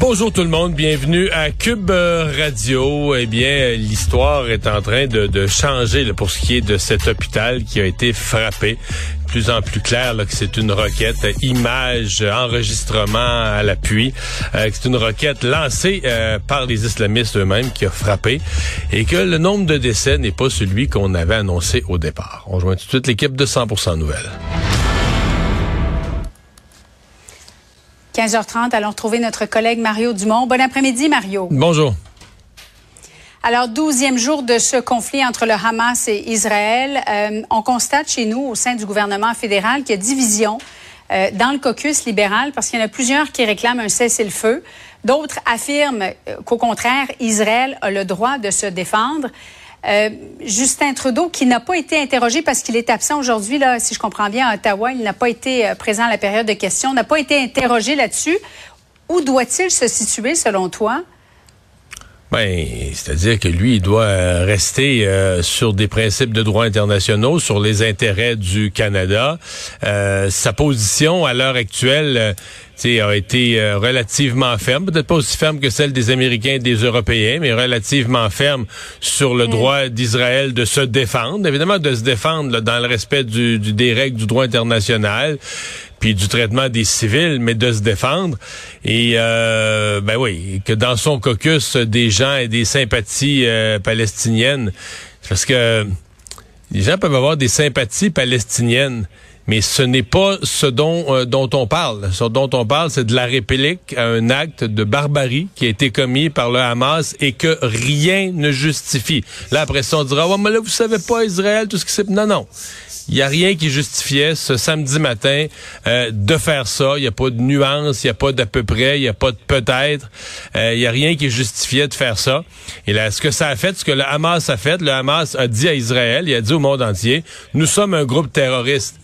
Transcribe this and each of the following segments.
Bonjour tout le monde, bienvenue à Cube Radio. Eh bien, l'histoire est en train de, changer pour ce qui est de cet hôpital qui a été frappé. Plus en plus clair que c'est une roquette, image, enregistrement à l'appui, euh, c'est une roquette lancée euh, par les islamistes eux-mêmes qui a frappé et que le nombre de décès n'est pas celui qu'on avait annoncé au départ. On joint tout de suite l'équipe de 100% Nouvelles. 15h30, allons retrouver notre collègue Mario Dumont. Bon après-midi, Mario. Bonjour. Alors, douzième jour de ce conflit entre le Hamas et Israël. Euh, on constate chez nous, au sein du gouvernement fédéral, qu'il y a division euh, dans le caucus libéral parce qu'il y en a plusieurs qui réclament un cessez-le-feu. D'autres affirment euh, qu'au contraire, Israël a le droit de se défendre. Euh, Justin Trudeau, qui n'a pas été interrogé parce qu'il est absent aujourd'hui, là, si je comprends bien, à Ottawa, il n'a pas été euh, présent à la période de questions, n'a pas été interrogé là-dessus. Où doit-il se situer, selon toi? Ben, c'est-à-dire que lui, il doit euh, rester sur des principes de droit internationaux, sur les intérêts du Canada. sa position à l'heure actuelle a été euh, relativement ferme, peut-être pas aussi ferme que celle des Américains et des Européens, mais relativement ferme sur le mm. droit d'Israël de se défendre, évidemment de se défendre dans le respect du, des règles du droit international puis du traitement des civils, mais de se défendre. Et euh, ben oui, que dans son caucus, des gens et des sympathies euh, palestiniennes, parce que les gens peuvent avoir des sympathies palestiniennes, mais ce n'est pas ce dont, euh, dont on parle. Ce dont on parle, c'est de la réplique à un acte de barbarie qui a été commis par le Hamas et que rien ne justifie. Là, après ça, on dira, ouais, mais là, vous savez pas Israël, tout ce qui s'est... Non, non. Il n'y a rien qui justifiait ce samedi matin euh, de faire ça. Il n'y a pas de nuance, il n'y a pas d'à peu près, il n'y a pas de peut-être. Euh, il n'y a rien qui justifiait de faire ça. Et là, ce que ça a fait, ce que le Hamas a fait, le Hamas a dit à Israël, il a dit au monde entier, nous sommes un groupe terroriste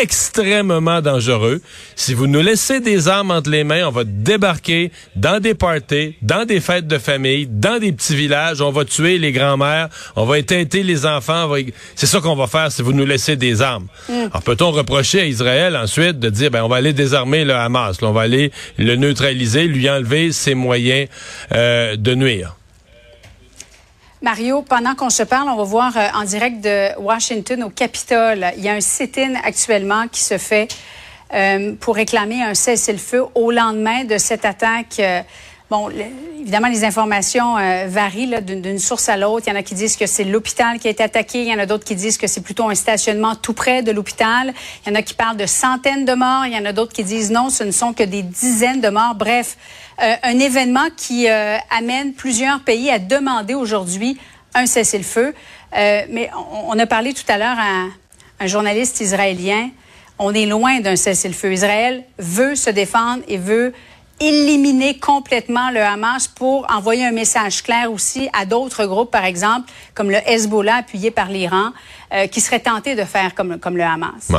extrêmement dangereux. Si vous nous laissez des armes entre les mains, on va débarquer dans des parties, dans des fêtes de famille, dans des petits villages, on va tuer les grands-mères, on va éteinter les enfants. C'est ça qu'on va faire si vous nous laissez des armes. Mm. Alors peut-on reprocher à Israël ensuite de dire, ben on va aller désarmer le Hamas, on va aller le neutraliser, lui enlever ses moyens euh, de nuire? Mario, pendant qu'on se parle, on va voir euh, en direct de Washington au Capitole. Il y a un sit-in actuellement qui se fait euh, pour réclamer un cessez-le-feu au lendemain de cette attaque. Euh, bon, évidemment, les informations varient d'une source à l'autre. Il y en a qui disent que c'est l'hôpital qui a été attaqué. Il y en a d'autres qui disent que c'est plutôt un stationnement tout près de l'hôpital. Il y en a qui parlent de centaines de morts. Il y en a d'autres qui disent non, ce ne sont que des dizaines de morts. Bref, euh, un événement qui euh, amène plusieurs pays à demander aujourd'hui un cessez-le-feu. Euh, mais on, a parlé tout à l'heure à un journaliste israélien. On est loin d'un cessez-le-feu. Israël veut se défendre et veut éliminer complètement le Hamas pour envoyer un message clair aussi à d'autres groupes, par exemple, comme le Hezbollah appuyé par l'Iran, qui seraient tentés de faire comme, comme le Hamas.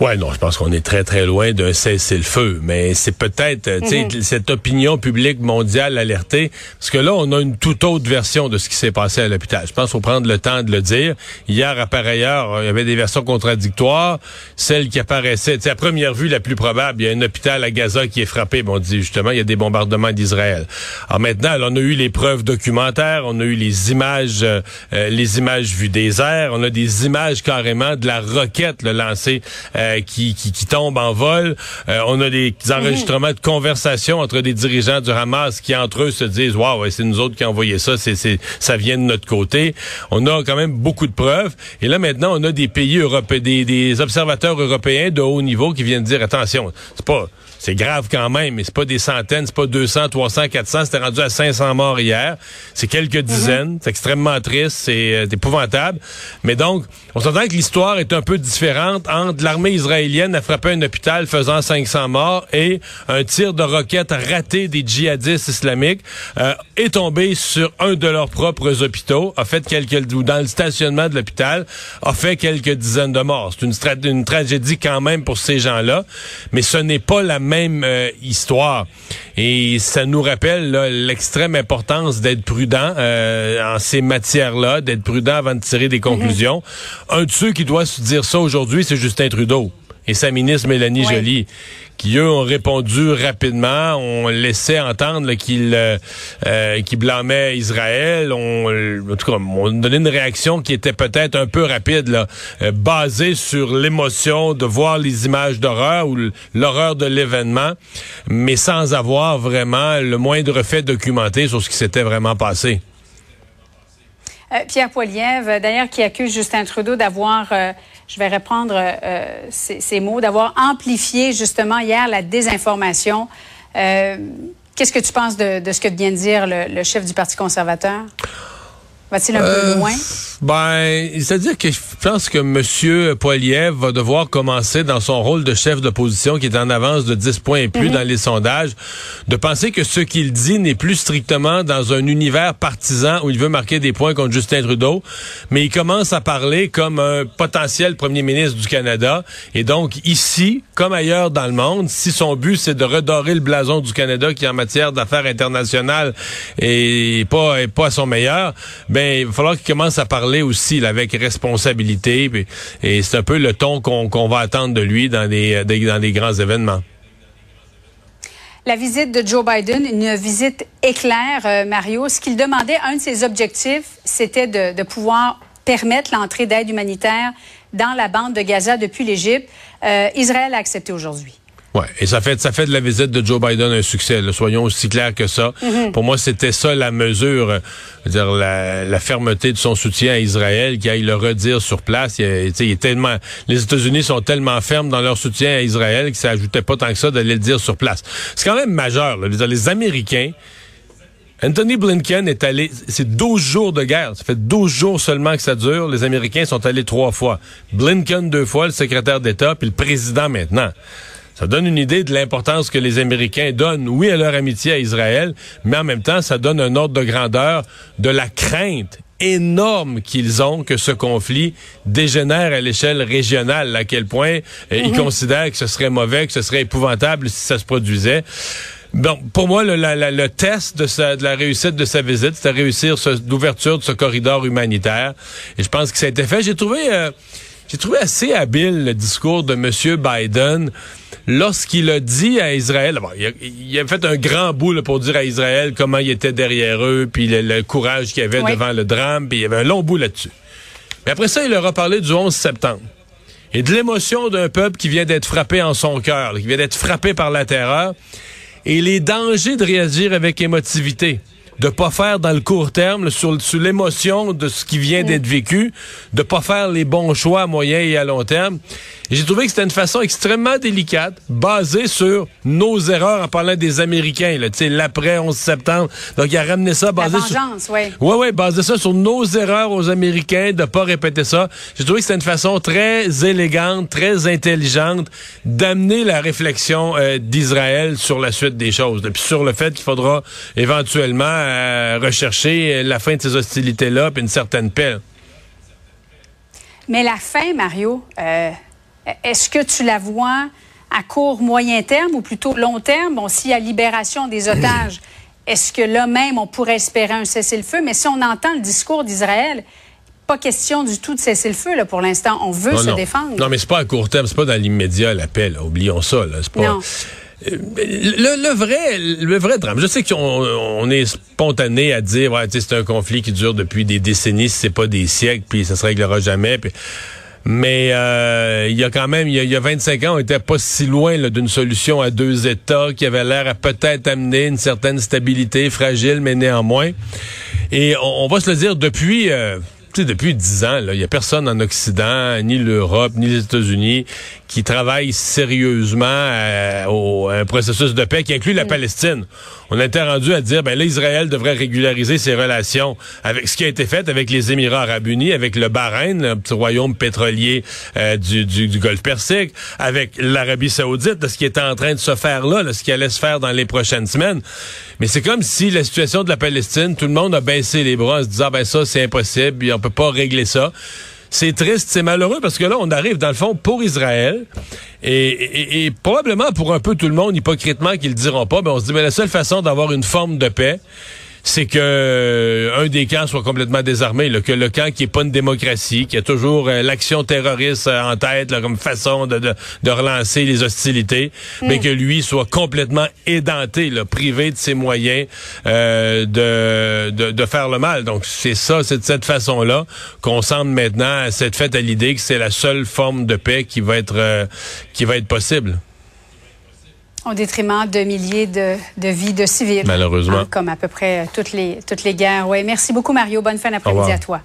Ouais, non, je pense qu'on est très, très loin d'un cessez-le-feu. Mais c'est peut-être, sais, mhm. cette opinion publique mondiale alertée. Parce que là, on a une toute autre version de ce qui s'est passé à l'hôpital. Je pense qu'il faut prendre le temps de le dire. Hier, à par ailleurs, il y avait des versions contradictoires. Celle qui apparaissait, à première vue, la plus probable, il y a un hôpital à Gaza qui est frappé. Bon, on dit justement, il y a des bombardements d'Israël. Alors maintenant, on a eu les preuves documentaires, on a eu les images, euh, euh, les images vues des airs, on a des images carrément de la roquette le lancée. Euh, euh, qui, qui, qui en vol. Euh, on a des enregistrements de conversations entre des dirigeants du Hamas qui entre eux se disent waouh c'est nous autres qui avons envoyé ça, c'est c'est ça vient de notre côté. On a quand même beaucoup de preuves. Et là maintenant on a des pays européens, des, des observateurs européens de haut niveau qui viennent dire attention, c'est pas c'est grave quand même, mais c'est pas des centaines, c'est pas 200, 300, 400, c'était rendu à 500 morts hier. C'est quelques mhm. dizaines, c'est extrêmement triste, c'est euh, épouvantable. Mais donc, on s'entend que l'histoire est un peu différente entre l'armée israélienne a frappé un hôpital faisant 500 morts et un tir de roquette raté des djihadistes islamiques euh, est tombé sur un de leurs propres hôpitaux, a fait quelques ou dans le stationnement de l'hôpital, a fait quelques dizaines de morts. C'est une, une tragédie quand même pour ces gens-là, mais ce n'est pas la même euh, histoire. Et ça nous rappelle l'extrême importance d'être prudent euh, en ces matières-là, d'être prudent avant de tirer des conclusions. Un de ceux qui doit se dire ça aujourd'hui, c'est Justin Trudeau et sa ministre Mélanie Joly, qui eux ont répondu rapidement, on laissait entendre euh, euh blâmait Israël, on, en tout cas, on donnait une réaction qui était peut-être un peu rapide, là, euh, basée sur l'émotion de voir les images d'horreur ou l'horreur de l'événement, mais sans avoir vraiment le moindre fait documenté sur ce qui s'était vraiment passé. Euh, Pierre Poilievre, d'ailleurs, qui accuse Justin Trudeau d'avoir je vais reprendre euh, ces, mots, d'avoir amplifié justement hier la désinformation. Euh, qu'est-ce que tu penses de, ce que vient de dire le chef du Parti conservateur? Va-t-il un peu euh, loin? Ben, c'est-à-dire que je pense que M. Poiliev va devoir commencer dans son rôle de chef d'opposition, qui est en avance de 10 points et plus mhm. dans les sondages, de penser que ce qu'il dit n'est plus strictement dans un univers partisan où il veut marquer des points contre Justin Trudeau, mais il commence à parler comme un potentiel premier ministre du Canada. Et donc, ici, comme ailleurs dans le monde, si son but c'est de redorer le blason du Canada, qui en matière d'affaires internationales est pas, est pas à son meilleur, ben il va falloir qu'il commence à parler aussi avec responsabilité. Et, c'est un peu le ton qu'on va attendre de lui dans les, grands événements. La visite de Joe Biden, une visite éclair, euh, Mario. Ce qu'il demandait, un de ses objectifs, c'était de, pouvoir permettre l'entrée d'aide humanitaire dans la bande de Gaza depuis l'Égypte. Euh, Israël a accepté aujourd'hui. Ouais, et ça fait ça fait de la visite de Joe Biden un succès. Soyons aussi clairs que ça. Mhm. Pour moi, c'était ça la mesure, euh, dire la, fermeté de son soutien à Israël, qui aille le redire sur place. Il, il est tellement, les États-Unis sont tellement fermes dans leur soutien à Israël que ça ajoutait pas tant que ça d'aller le dire sur place. C'est quand même majeur. Là. Les Américains. Anthony Blinken est allé, c'est 12 jours de guerre. Ça fait 12 jours seulement que ça dure. Les Américains sont allés trois fois. Blinken deux fois, le secrétaire d'État, puis le président maintenant. Ça donne une idée de l'importance que les Américains donnent, oui, à leur amitié à Israël, mais en même temps, ça donne un ordre de grandeur de la crainte énorme qu'ils ont que ce conflit dégénère à l'échelle régionale, à quel point euh, ils mhm. considèrent que ce serait mauvais, que ce serait épouvantable si ça se produisait. Bon, pour moi, le, le test de, sa, de, la réussite de sa visite, c'était réussir l'ouverture de ce corridor humanitaire. Et je pense que ça a été fait. J'ai trouvé, euh, j'ai trouvé assez habile le discours de M. Biden lorsqu'il a dit à Israël, il, a, fait un grand bout pour dire à Israël comment il était derrière eux, puis le, courage qu'il avait devant le drame, puis il y avait un long bout là-dessus. Mais après ça, il leur a parlé du 11 septembre et de l'émotion d'un peuple qui vient d'être frappé en son cœur, qui vient d'être frappé par la terreur, et les dangers de réagir avec émotivité de pas faire dans le court terme, sur, sur l'émotion de ce qui vient d'être vécu, de pas faire les bons choix à moyen et à long terme. J'ai trouvé que c'était une façon extrêmement délicate, basée sur nos erreurs en parlant des Américains, là, l'après 11 septembre. Donc, il a ramené ça basé sur... Ouais, ouais, basé ça sur nos erreurs aux Américains, de pas répéter ça. J'ai trouvé que c'était une façon très élégante, très intelligente d'amener la réflexion euh, d'Israël sur la suite des choses. Puis sur le fait qu'il faudra éventuellement euh, rechercher la fin de ces hostilités-là, puis une certaine paix. Mais la fin, Mario, euh, est-ce que tu la vois à court, moyen terme ou plutôt long terme? Bon, s'il y a libération des otages, est-ce que là même on pourrait espérer un cessez-le-feu? Mais si on entend le discours d'Israël, pas question du tout de cesser le feu là, pour l'instant. On veut se défendre. Non, mais c'est pas à court terme, c'est pas dans l'immédiat l'appel. Oublions ça. Là. Pas... Non. Euh, le, vrai, le vrai drame. Je sais qu'on on est spontané à dire, ouais, c'est un conflit qui dure depuis des décennies, si c'est pas des siècles, puis ça se réglera jamais. Mais euh, il y a quand même, il y a, 25 ans, on était pas si loin d'une solution à deux États qui avait l'air à peut-être amener une certaine stabilité fragile, mais néanmoins. Et on, va se le dire, depuis... Euh, depuis dix ans, il n'y a personne en Occident, ni l'Europe, ni les États-Unis, qui travaille sérieusement à, un processus de paix qui inclut la mm. Palestine. On a été rendu à dire, ben là, Israël devrait régulariser ses relations avec ce qui a été fait avec les Émirats arabes unis, avec le Bahreïn, le petit royaume pétrolier euh, du, du, du, Golfe Persique, avec l'Arabie saoudite, de ce qui était en train de se faire là, de ce qui allait se faire dans les prochaines semaines. Mais c'est comme si la situation de la Palestine, tout le monde a baissé les bras en se disant, ben ça, c'est impossible, peut pas régler ça. C'est triste, c'est malheureux parce que là, on arrive dans le fond pour Israël et, probablement pour un peu tout le monde, hypocritement, qu'ils le diront pas, mais on se dit, mais la seule façon d'avoir une forme de paix, c'est que euh, un des camps soit complètement désarmé, que le camp qui est pas une démocratie, qui a toujours euh, l'action terroriste euh, en tête comme façon de, de, relancer les hostilités, mm. mais que lui soit complètement édenté, là, privé de ses moyens de, de, de, faire le mal. Donc c'est ça, c'est de cette façon-là qu'on semble maintenant cette fête à l'idée que c'est la seule forme de paix qui va être qui va être possible au détriment de milliers de, de vies de civils. Malheureusement. Hein, comme à peu près toutes les, toutes les guerres. Ouais. Merci beaucoup, Mario. Bonne fin d'après-midi à toi.